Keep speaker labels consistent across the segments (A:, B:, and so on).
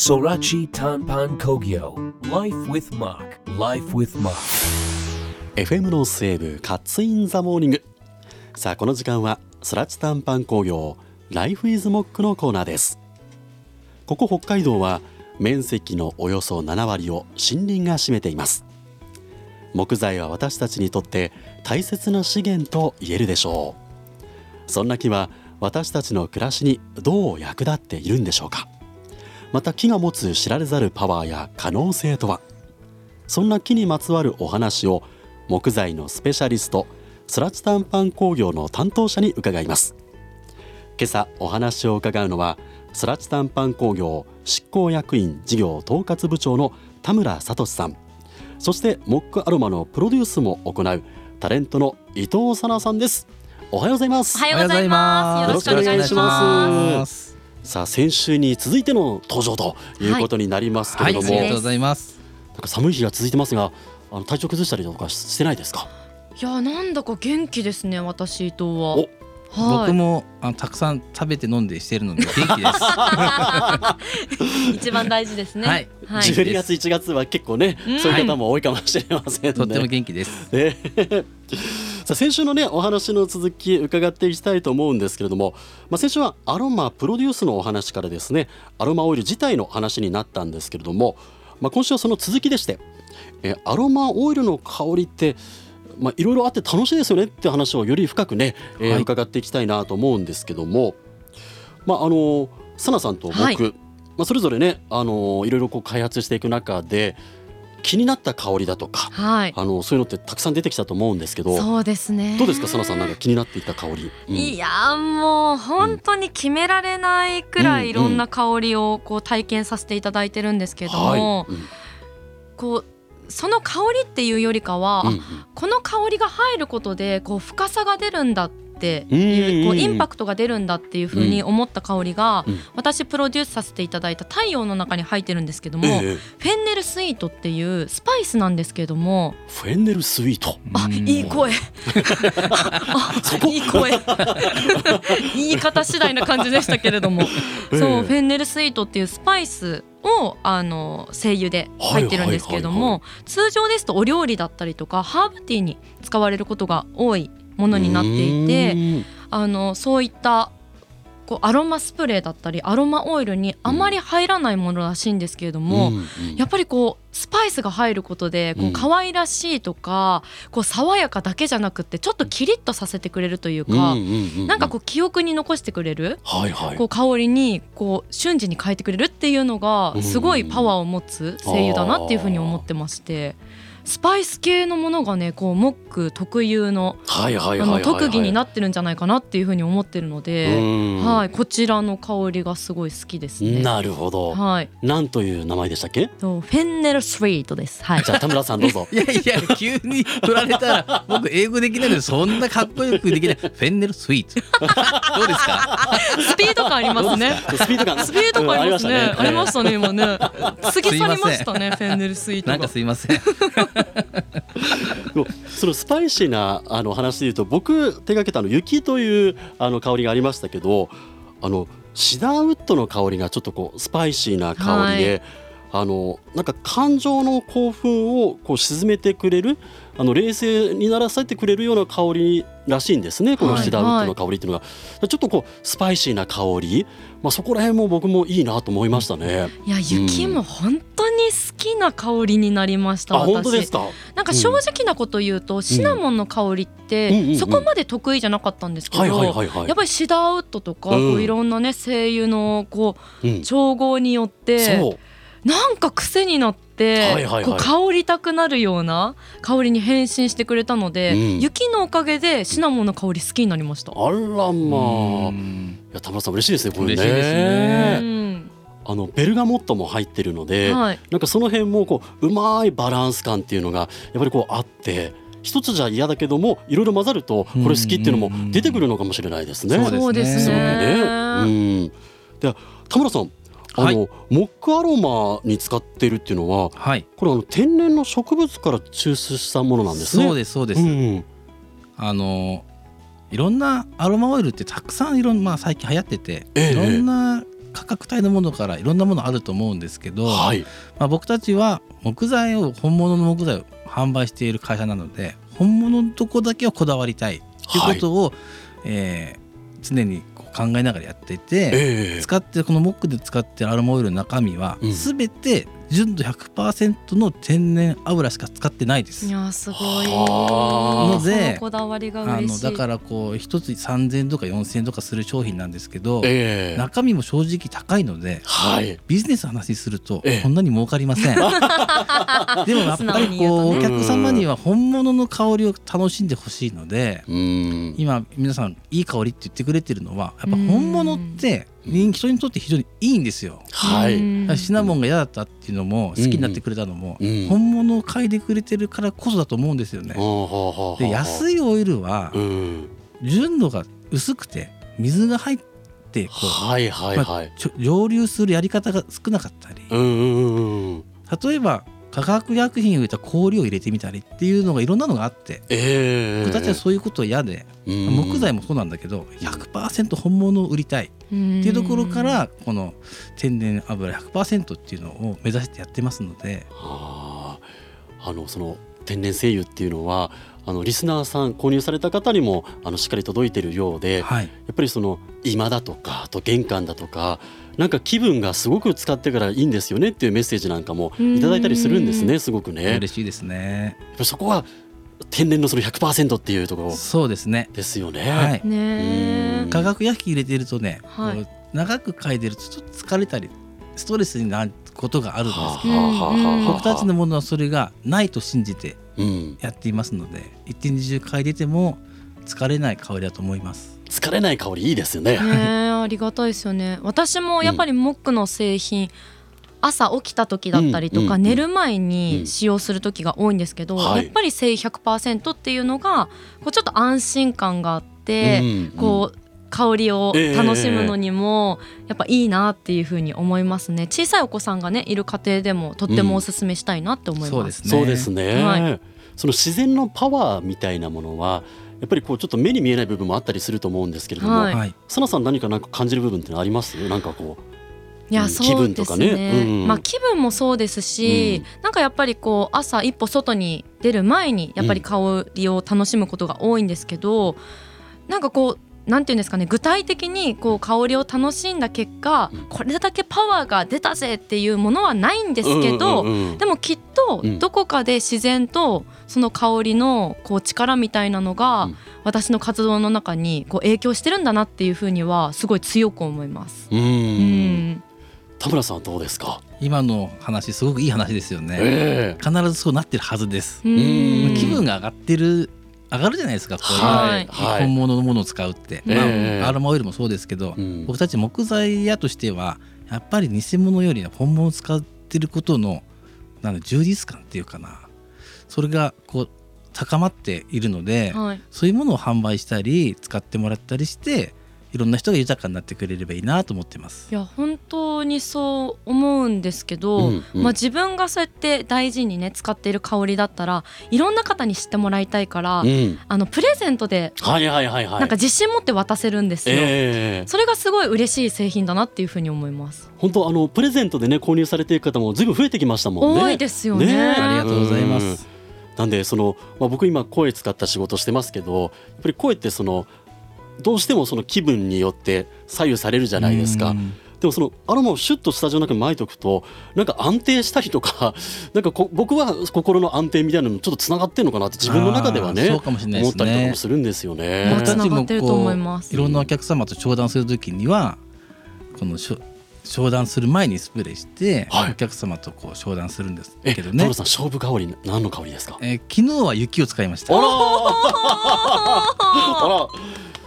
A: Sorachi Tanpan Kogyo Life with Mark Life with Mark.
B: FM の西部カッツインザモーニングさあこの時間はスラチ短パン工業ライフイズモックのコーナーです。ここ北海道は面積のおよそ7割を森林が占めています。木材は私たちにとって大切な資源と言えるでしょう。そんな木は私たちの暮らしにどう役立っているんでしょうか。また木が持つ知られざるパワーや可能性とは？そんな木にまつわるお話を木材のスペシャリストスラチタンパン工業の担当者に伺います。今朝お話を伺うのはスラチタンパン工業執行役員事業統括部長の田村聡さん。そしてモックアロマのプロデュースも行うタレントの伊藤さなさんです。おはようございます。
C: おはようございます。よろしくお願いします。
B: すさあ先週に続いての登場ということになりますけ
D: はい、
B: れども、
D: ありがとうございます。
B: なんか寒い日が続いてますがあの体調崩したりとかしてないですか？
C: いやなんだか元気ですね私伊藤は。
B: お
C: はい。
D: 僕もあのたくさん食べて飲んでしてるので元気です。
C: 一番大事ですね。
D: はい
C: はい。
B: 12月1月は結構ね、
C: うん
B: そういう方も多いかもしれませんね。
D: とっても元気です。
B: ねさあ先週のねお話の続き伺っていきたいと思うんですけれども、まあ、先週はアロマプロデュースのお話からですねアロマオイル自体の話になったんですけれども、まあ、今週はその続きでしてえアロマオイルの香りってまあいろいろあって楽しいですよねって話をより深くね、えー
D: はい。
B: 伺っていきたいなと思うんですけどもまああのサナさんと僕、
C: はい。
B: まあ、それぞれねあのいろいろこう開発していく中で気になった香りだとか
C: はい。
B: あのそういうのってたくさん出てきたと思うんですけど
C: そうですね。
B: どうですか、サナさん、なんか気になっていた香り？うん
C: いやーもう本当に決められないくら
B: うん
C: いいろんな香りをこう体験させていただいてるんですけども、
B: はいうん
C: こうその香りっていうよりかは、
B: うんうん
C: この香りが入ることでこう深さが出るんだって
B: うんうん
C: いうこうインパクトが出るんだっていうふうに思った香りが、
B: うん。
C: 私プロデュースさせていただいた太陽の中に入ってるんですけども、
B: ええ
C: フェンネルスイートっていうスパイスなんですけども
B: フェンネルスイート。
C: あ
D: うん
C: いい声。あいい声。言い方次第な感じでしたけれども、
B: ええ。
C: そうフェンネルスイートっていうスパイスをあの精油で入ってるんですけれども、通常ですとお料理だったりとかハーブティーに使われることが多いものになっていて
B: て。
C: あのそういったこうアロマスプレーだったりアロマオイルにあまり入らないものらしいんですけれども、やっぱりこうスパイスが入ることでこ
B: う
C: 可愛らしいとか、こう爽やかだけじゃなくってちょっとキリッとさせてくれるというか、なんかこう記憶に残してくれる？こう香りにこう瞬時に変えてくれるっていうのが
B: うん
C: すごいパワーを持つ精油だなっていうふうに思ってまして。スパイス系のものがねこうモック特有の特技になってるんじゃないかなっていうふうに思ってるので、
B: うん
C: はい、こちらの香りがすごい好きですね。
B: なるほど。
C: はい、
B: なんという名前でしたっけ？
C: そうフェンネルスイートです。はい。
B: じゃあ田村さんどうぞ。
D: いやいや急に振られたら僕英語できないのでそんなかっこよくできないフェンネルスイート どうですか？
C: スピード感ありますね。
B: スピード感。
C: スピード感ありますね。ありま
B: し
C: したね今ね。過ぎ去りましたねフェンネルスイートが
D: なんか。すいません
B: そのスパイシーなあの話で言うと僕手掛けたあの雪というあの香りがありましたけどあのシダーウッドの香りがちょっとこうスパイシーな香りで、あのなんか感情の興奮をこう鎮めてくれるあの冷静にならせてくれるような香りらしいんですね。この
C: はい。
B: シダーウッドの香りっていうのが、ちょっとこうスパイシーな香り、まあ、そこら辺も僕もいいなと思いましたね。
C: いや雪も本当に好きな香りになりました。
B: あ本当です
C: 私。
B: か
C: なんか正直なこと言うと、シナモンの香りっ
B: うん。うんうん
C: てそこまで得意じゃなかったんですけど。
B: はいはいはいはい。
C: やっぱりシダーウッドとか、
B: うん。
C: こういろんなね精油のこう
B: うん。
C: 調合によって
B: そう
C: なんか癖になって、
B: はいはいはい。
C: こう香りたくなるような香りに変身してくれたので、
B: うん。
C: 雪のおかげでシナモンの香り好きになりました。
B: あらまあ。
D: うん。
B: いや田村さん嬉しいですねこれね。
D: 嬉しいですね。
C: うん。
B: あのベルガモットも入ってるので、
C: はい、
B: なんかその辺もこううまいバランス感っていうのがやっぱりこうあって一つじゃ嫌だけどもいろいろ混ざるとこれ好きっていうのも出てくるのかもしれないですね。
D: そうですね。
C: そうです
B: すごくね。
C: ね。
B: うん。で田村さんあの、
D: はい。
B: モックアロマに使ってるっていうのは
D: はい。
B: これあの天然の植物から抽出したものなんですね。
D: そうですそうです、
B: うん
D: あのいろんなアロマオイルってたくさんいろんまあ最近流行ってて、
B: ええ。
D: いろんな価格帯のものからいろんなものあると思うんですけど、
B: はい。
D: まあ、僕たちは木材を本物の木材を販売している会社なので本物のとこだけはこだわりたいということを、えー常に考えながらやっていて、
B: ええ。
D: 使ってこのモックで使ってるアロマオイルの中身は
B: うん。
D: 全て純度100%の天然油しか使ってないです。
C: い。やーすごい。
B: は
D: あ。ので
C: そのこだわりが
D: あ
C: 嬉しい。
D: のだからこう一つ3000円とか4000円とかする商品なんですけど、
B: ええ。
D: 中身も正直高いので
B: はい。
D: ビジネスの話すると
B: ええ。
D: こんなに儲かりません。でもやっ
C: 素
D: ぱり
C: 直に言うとね。
D: こうお客様には本物の香りを楽しんでほしいので
B: うん。
D: 今皆さんいい香りって言ってくれてるのはやっぱ本物って人人にとって非常にいいんですよ。
B: はい。
C: うん
D: シナモンが嫌だったっていうのも好きになってくれたのも
B: うん。
D: 本物を嗅いでくれてるからこそだと思うんですよね。で安
B: い
D: いオイルは
B: うん。
D: 純度が薄くて水が入ってこう
B: はいはいはい。
D: ちょ蒸留するやり方が少なかったり。例えば化学薬品を入れた氷を入れてみたりっていうのがいろんなのがあって
B: ええ
D: 僕たちはそういうことは嫌で木材もそうなんだけど100%本物を売りたいっていうところからこの天然油100%っていうのを目指してやってますので。
B: あー。あのその天然精油っていうのはあのリスナーさん購入された方にもあのしっかり届いてるようで、
D: はい。
B: やっぱりその今だとかあと玄関だとかなんか気分がすごく使ってからいいんですよねっていうメッセージなんかもいただいたりするんですねすごくね。
D: 嬉しいですね。
B: そこは天然のその100%っていうところ
D: そうですね。
B: ですよね。
D: はい。
C: ね
B: うん。
D: 化学薬品入れてるとね、
C: はい。
D: 長く嗅いでるとちょっと疲れたりストレスになることがあるんですけど僕たちのものはそれがないと信じて
B: うん、
D: やっていますので一日中嗅いでても疲れない香りだと思います。
B: 疲れない香りいいですよね。
C: ねえありがたいですよね。私もやっぱりモックの製品、朝起きた時だったりとか、
B: うんうんうん。
C: 寝る前
B: うん
C: に使用する時が多いんですけど、
B: はい。
C: やっぱり精100%っていうのがこうちょっと安心感があって、
B: うん
C: こう香りを楽しむのにもやっぱいいなっていうふうに思いますね。小さいお子さんがねいる家庭でもとってもおすすめしたいなって思います、
D: そうですね
B: そうですね、
C: はい。
B: その自然のパワーみたいなものはやっぱりこうちょっと目に見えない部分もあったりすると思うんですけれども、
C: はい。
D: はい、
B: サナさん何かなんか感じる部分ってのあります？なんかこ
C: いや、
B: うん
C: そう
B: 気分とか
C: ですね。
B: ねうん。
C: まあ気分もそうですし、なんかやっぱりこう朝一歩外に出る前にやっぱり香りを楽しむことが多いんですけど、なんかこうなんていうんですかね具体的にこう香りを楽しんだ結果、
B: うん。
C: これだけパワーが出たぜっていうものはないんで
B: う
C: すけど、
B: うんうんうん
C: でもきっと
B: うん。
C: どこかで自然とその香りのこう力みたいなのが
B: うん。
C: 私の活動の中にこう影響してるんだなっていうふうにはすごい強く思います。
B: うん。
C: うん。
B: 田村さんはどうですか、
D: 今の話すごくいい話ですよね。
B: ええ。
D: 必ずそうなってるはずです。気分が上がってる上がるじゃないですかこういう本物のものを使うって、
B: ええ。
D: まあ、アロマオイルもそうですけど、
B: うん。
D: 僕たち木材屋としてはやっぱり偽物よりは本物を使ってることのなんだ充実感っていうかな。それがこう高まっているので、
C: はい。
D: そういうものを販売したり使ってもらったりしていろんな人が豊かになってくれればいいなと思ってます
C: い。や本当にそう思うんですけど、
B: うんうん
C: まあ、自分がそうやって大事にね使っている香りだったらいろんな方に知ってもらいたいから、
B: うん
C: あのプレゼントで
B: はいはいはいはい
C: なんか自信持って渡せるんですよ。
B: ええ
C: それがすごい嬉しい製品だなっていうふうに思います。
B: 本当あのプレゼントでね購入されている方もずいぶん増えてきましたもんね。
C: 多いですよね。
B: ね
D: ありがとうございます。
B: うんなんでその、まあ、僕今声使った仕事してますけどやっぱり声ってそのどうしてもその気分によって左右されるじゃないですか。
D: う。ん。
B: でもそのアロマをシュッとスタジオの中に巻いとくとなんか安定したりとかなんかこ僕は心の安定みたいなのもちょっとつながってんのかなって自分の中ではね
D: そうかもしれないです
B: 思ったりとか
D: ね
B: もするんですよね。
D: 僕。たちも
C: ってると思い
D: ろんなお客様と商談するときにはこのしょ商談する前にスプレーして、
B: はい。
D: お客様とこう商談するんです
B: え
D: けどね。
B: 田村さん勝負香り何の香りですか？
D: えー昨日は雪を使いました。
B: あらあら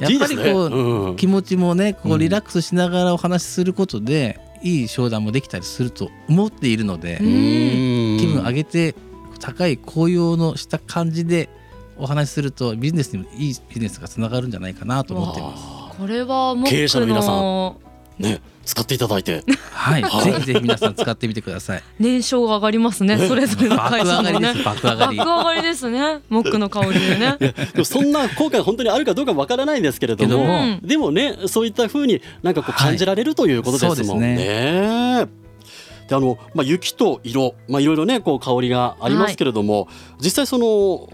D: やっぱりこう気持ちもねこ
B: う
D: うん。リラックスしながらお話しすることで、いい商談もできたりすると思っているので、
C: うん。
D: 気分上げて高い紅葉のした感じでお話しするとビジネスにもいいビジネスがつながるんじゃないかなと思っています。
B: あ
C: これはモ
B: 経営者の皆さん。
C: の
B: ね使っていただいて
D: はい、
B: はい
D: ぜひぜひ皆さん使ってみてください。
C: 年商が上がりますね。それぞれの
D: 爆
C: 会社のね
D: 上がりです。。爆上がり。
C: 爆上がりですね。モックの香りでね。
B: でもそんな効果が本当にあるかどうかわからないんですけれども
D: けど
C: も
B: でもねそういった風になんかこう感じられるということですもん
D: そうです
B: ね。であのまあ、雪と色、まあ、いろいろねこう香りがありますけれども、実際その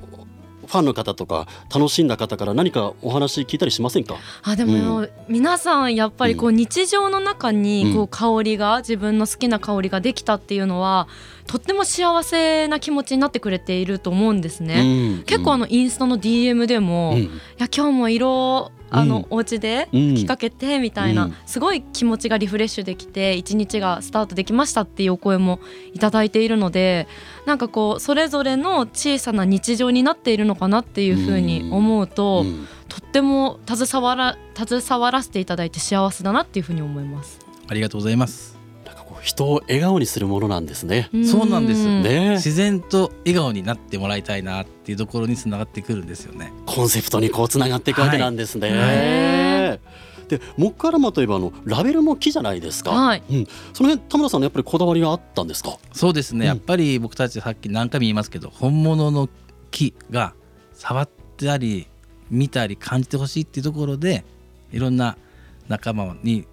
B: ファンの方とか楽しんだ方から何かお話聞いたりしませんか？
C: あでも、皆さんやっぱりこう日常の中にこう香りが、自分の好きな香りができたっていうのはとっても幸せな気持ちになってくれていると思うんですね。
B: うん。
C: 結構あのインスタの DM でも、い
B: うん。
C: や今日も色あの、
B: うん
C: お家で
B: うん。
C: 吹きかけてみたいな、
B: うん。
C: すごい気持ちがリフレッシュできて一日がスタートできましたっていうお声もいただいているのでなんかこうそれぞれの小さな日常になっているのかなっていうふうに思うと、
B: うん。
C: とっても携わら携わらせていただいて幸せだなっていうふうに思います。
D: ありがとうございます。
B: 人を笑顔にするものなんですね。
D: そうなんです。
B: ね。
D: 自然と笑顔になってもらいたいなっていうところにつながってくるんですよね。
B: コンセプトにこうつながっていくわけなんですね。
C: はい。
B: でモックアロマといえばあのラベルも木じゃないですか、
C: はい。
B: うん、その辺田村さんのやっぱりこだわりがあったんですか？
D: そうですね、
B: うん。
D: やっぱり僕たちさっき何回も言いますけど本物の木が触ったり見たり感じてほしいっていうところでいろんな仲間に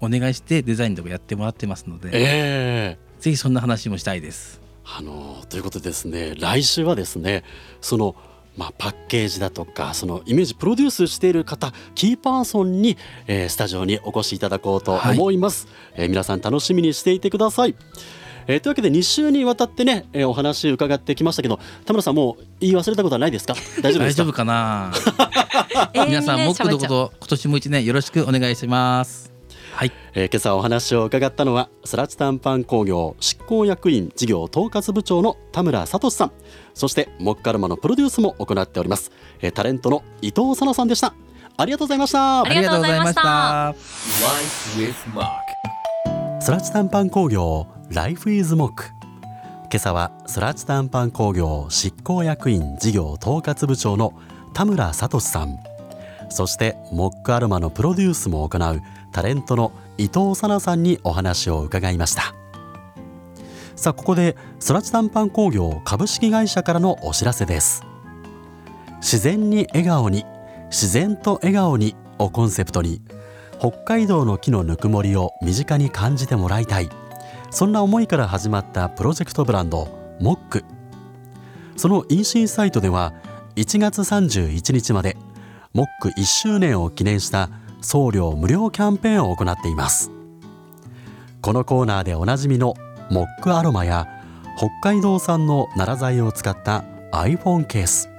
D: お願いしてデザインとかやってもらってますので、
B: ええ。
D: ぜひそんな話もしたいです。
B: あのということでですね。来週はですねそのまあ、パッケージだとかそのイメージプロデュースしている方キーパーソンに、えースタジオにお越しいただこうと思います、えー皆さん楽しみにしていてください、えーというわけで2週にわたってね、えーお話伺ってきましたけど田村さんもう言い忘れたことはないですか？大丈夫ですか？
D: 大丈夫かな？皆さんモックのこと今年も一年よろしくお願いします。はい、
B: えー今朝お話を伺ったのはスラチタンパン工業執行役員事業統括部長の田村聡さん。そしてモッカルマのプロデュースも行っております、えータレントの伊藤さなさんでした。ありがとうございました。
C: ありがとうございました.
B: スラチタンパン工業 Life is Mock 今朝はスラチタンパン工業執行役員事業統括部長の田村聡さん。そしてモックアロマのプロデュースも行うタレントの伊藤さなさんにお話を伺いました。さあここでスラチタンパン工業株式会社からのお知らせです。自然に笑顔に自然と笑顔にをコンセプトに北海道の木のぬくもりを身近に感じてもらいたい。そんな思いから始まったプロジェクトブランドモック。その EC サイトでは1月31日までモック1周年を記念した送料無料キャンペーンを行っています。このコーナーでおなじみのモックアロマや北海道産の奈良材を使った iPhone ケース。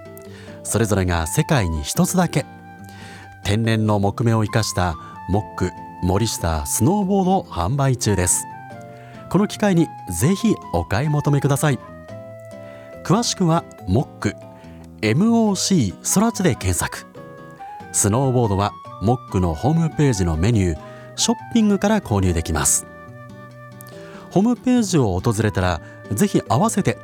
B: それぞれが世界に一つだけ。天然の木目を生かしたモック森下スノーボード販売中です。この機会にぜひお買い求めください。詳しくはモック MOC ソラチで検索。スノーボードはモックのホームページのメニューショッピングから購入できます。ホームページを訪れたらぜひ合わせて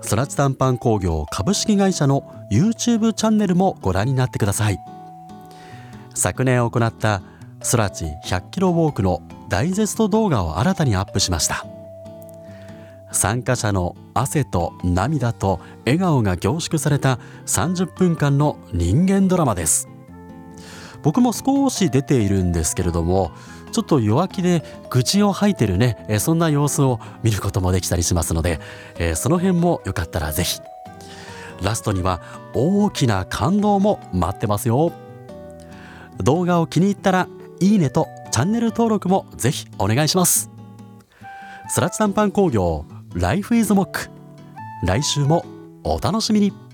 B: ソラチ短パン工業株式会社の YouTube チャンネルもご覧になってください。昨年行ったソラチ100キロウォークのダイジェスト動画を新たにアップしました。参加者の汗と涙と笑顔が凝縮された30分間の人間ドラマです。僕も少し出ているんですけれどもちょっと弱気で愚痴を吐いてるねえそんな様子を見ることもできたりしますので、えその辺もよかったらぜひ。ラストには大きな感動も待ってますよ。動画を気に入ったらいいねとチャンネル登録もぜひお願いします。スラチタンパン工業 Life is Mock 来週もお楽しみに。